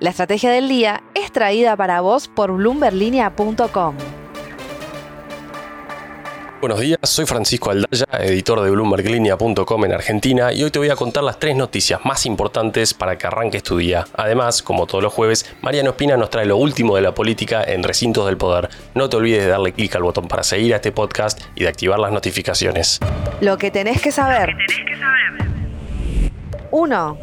La estrategia del día es traída para vos por bloomberlinia.com. Buenos días, soy Francisco Aldaya, editor de BloombergLinea.com en Argentina y hoy te voy a contar las tres noticias más importantes para que arranques tu día. Además, como todos los jueves, Mariano Espina nos trae lo último de la política en Recintos del Poder. No te olvides de darle clic al botón para seguir a este podcast y de activar las notificaciones. Lo que tenés que saber. 1.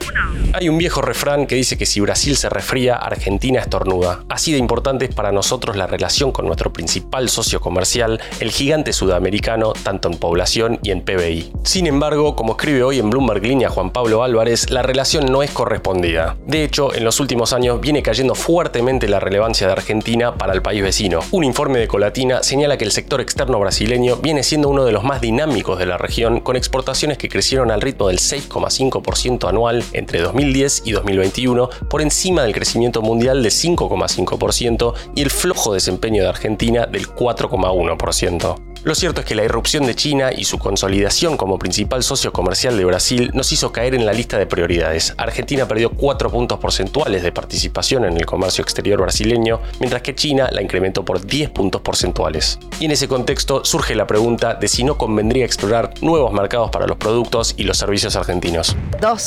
Hay un viejo refrán que dice que si Brasil se resfría, Argentina estornuda. Así de importante es para nosotros la relación con nuestro principal socio comercial, el gigante sudamericano, tanto en población y en PBI. Sin embargo, como escribe hoy en Bloomberg Línea Juan Pablo Álvarez, la relación no es correspondida. De hecho, en los últimos años viene cayendo fuertemente la relevancia de Argentina para el país vecino. Un informe de Colatina señala que el sector externo brasileño viene siendo uno de los más dinámicos de la región, con exportaciones que crecieron al ritmo del 6,5% anual entre 2010 y 2021, por encima del crecimiento mundial de 5,5% y el flojo desempeño de Argentina del 4,1%. Lo cierto es que la irrupción de China y su consolidación como principal socio comercial de Brasil nos hizo caer en la lista de prioridades. Argentina perdió 4 puntos porcentuales de participación en el comercio exterior brasileño, mientras que China la incrementó por 10 puntos porcentuales. Y en ese contexto surge la pregunta de si no convendría explorar nuevos mercados para los productos y los servicios argentinos. 2.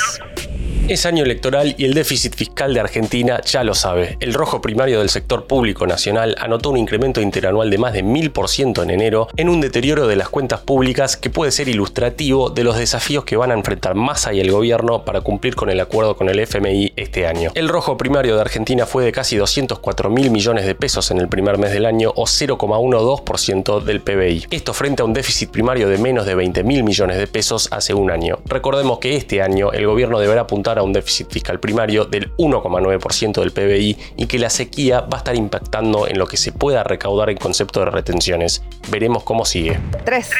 Es año electoral y el déficit fiscal de Argentina ya lo sabe. El rojo primario del sector público nacional anotó un incremento interanual de más de 1000% en enero en un deterioro de las cuentas públicas que puede ser ilustrativo de los desafíos que van a enfrentar Massa y el gobierno para cumplir con el acuerdo con el FMI este año. El rojo primario de Argentina fue de casi 204 mil millones de pesos en el primer mes del año o 0,12% del PBI. Esto frente a un déficit primario de menos de 20 mil millones de pesos hace un año. Recordemos que este año el gobierno deberá apuntar a un déficit fiscal primario del 1,9% del PBI y que la sequía va a estar impactando en lo que se pueda recaudar en concepto de retenciones. Veremos cómo sigue. 3.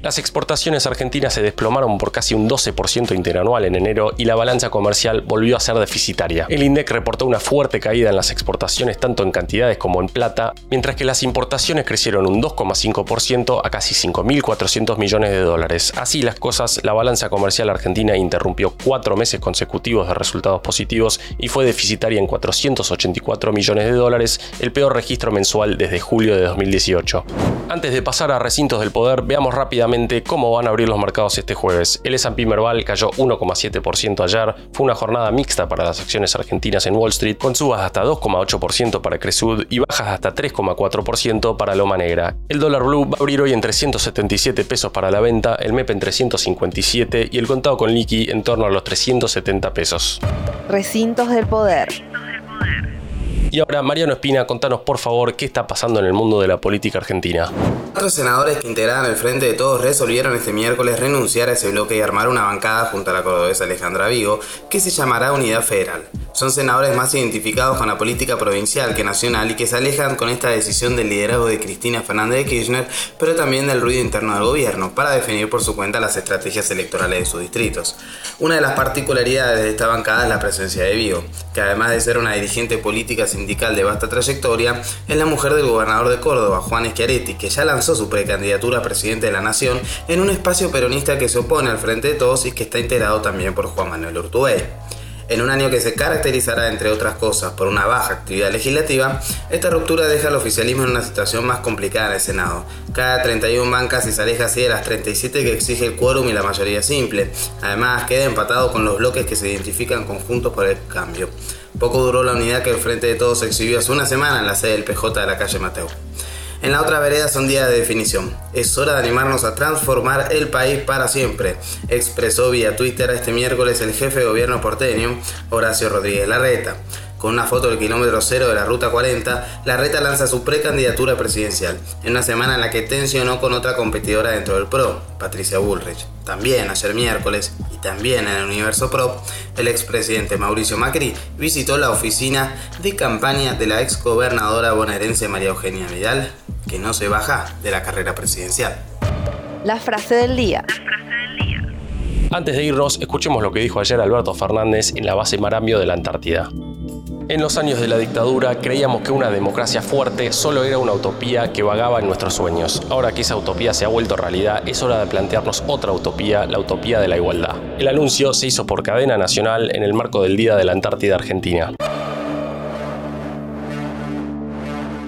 Las exportaciones argentinas se desplomaron por casi un 12% interanual en enero y la balanza comercial volvió a ser deficitaria. El INDEC reportó una fuerte caída en las exportaciones tanto en cantidades como en plata, mientras que las importaciones crecieron un 2,5% a casi 5.400 millones de dólares. Así las cosas, la balanza comercial argentina interrumpió cuatro meses consecutivos de resultados positivos y fue deficitaria en 484 millones de dólares, el peor registro mensual desde julio de 2018. Antes de pasar a recintos del poder, veamos rápidamente cómo van a abrir los mercados este jueves. El S&P Merval cayó 1,7% ayer, fue una jornada mixta para las acciones argentinas en Wall Street, con subas hasta 2,8% para Cresud y bajas hasta 3,4% para Loma Negra. El dólar blue va a abrir hoy en 377 pesos para la venta, el MEP en 357 y el contado con liqui en torno a los 370 pesos. Recintos del poder. Y ahora, Mariano Espina, contanos por favor qué está pasando en el mundo de la política argentina. Cuatro senadores que integraban el Frente de Todos resolvieron este miércoles renunciar a ese bloque y armar una bancada junto a la cordobesa Alejandra Vigo, que se llamará Unidad Federal. Son senadores más identificados con la política provincial que nacional y que se alejan con esta decisión del liderazgo de Cristina Fernández de Kirchner, pero también del ruido interno del gobierno, para definir por su cuenta las estrategias electorales de sus distritos. Una de las particularidades de esta bancada es la presencia de Vigo, que además de ser una dirigente política sindical de vasta trayectoria, es la mujer del gobernador de Córdoba, Juan Schiaretti, que ya lanzó su precandidatura a presidente de la Nación en un espacio peronista que se opone al Frente de Todos y que está integrado también por Juan Manuel Urtubey. En un año que se caracterizará, entre otras cosas, por una baja actividad legislativa, esta ruptura deja al oficialismo en una situación más complicada en el Senado. Cada 31 bancas y se aleja así de las 37 que exige el quórum y la mayoría simple. Además, queda empatado con los bloques que se identifican conjuntos por el cambio. Poco duró la unidad que el Frente de Todos exhibió hace una semana en la sede del PJ de la calle Mateo. En la otra vereda son días de definición. Es hora de animarnos a transformar el país para siempre, expresó vía Twitter este miércoles el jefe de gobierno porteño, Horacio Rodríguez Larreta. Con una foto del kilómetro cero de la Ruta 40, Larreta lanza su precandidatura presidencial, en una semana en la que tensionó con otra competidora dentro del PRO, Patricia Bullrich. También ayer miércoles, y también en el Universo PRO, el expresidente Mauricio Macri visitó la oficina de campaña de la exgobernadora bonaerense María Eugenia Vidal, que no se baja de la carrera presidencial. La frase del día. Antes de irnos, escuchemos lo que dijo ayer Alberto Fernández en la base Marambio de la Antártida. En los años de la dictadura creíamos que una democracia fuerte solo era una utopía que vagaba en nuestros sueños. Ahora que esa utopía se ha vuelto realidad, es hora de plantearnos otra utopía, la utopía de la igualdad. El anuncio se hizo por cadena nacional en el marco del Día de la Antártida Argentina.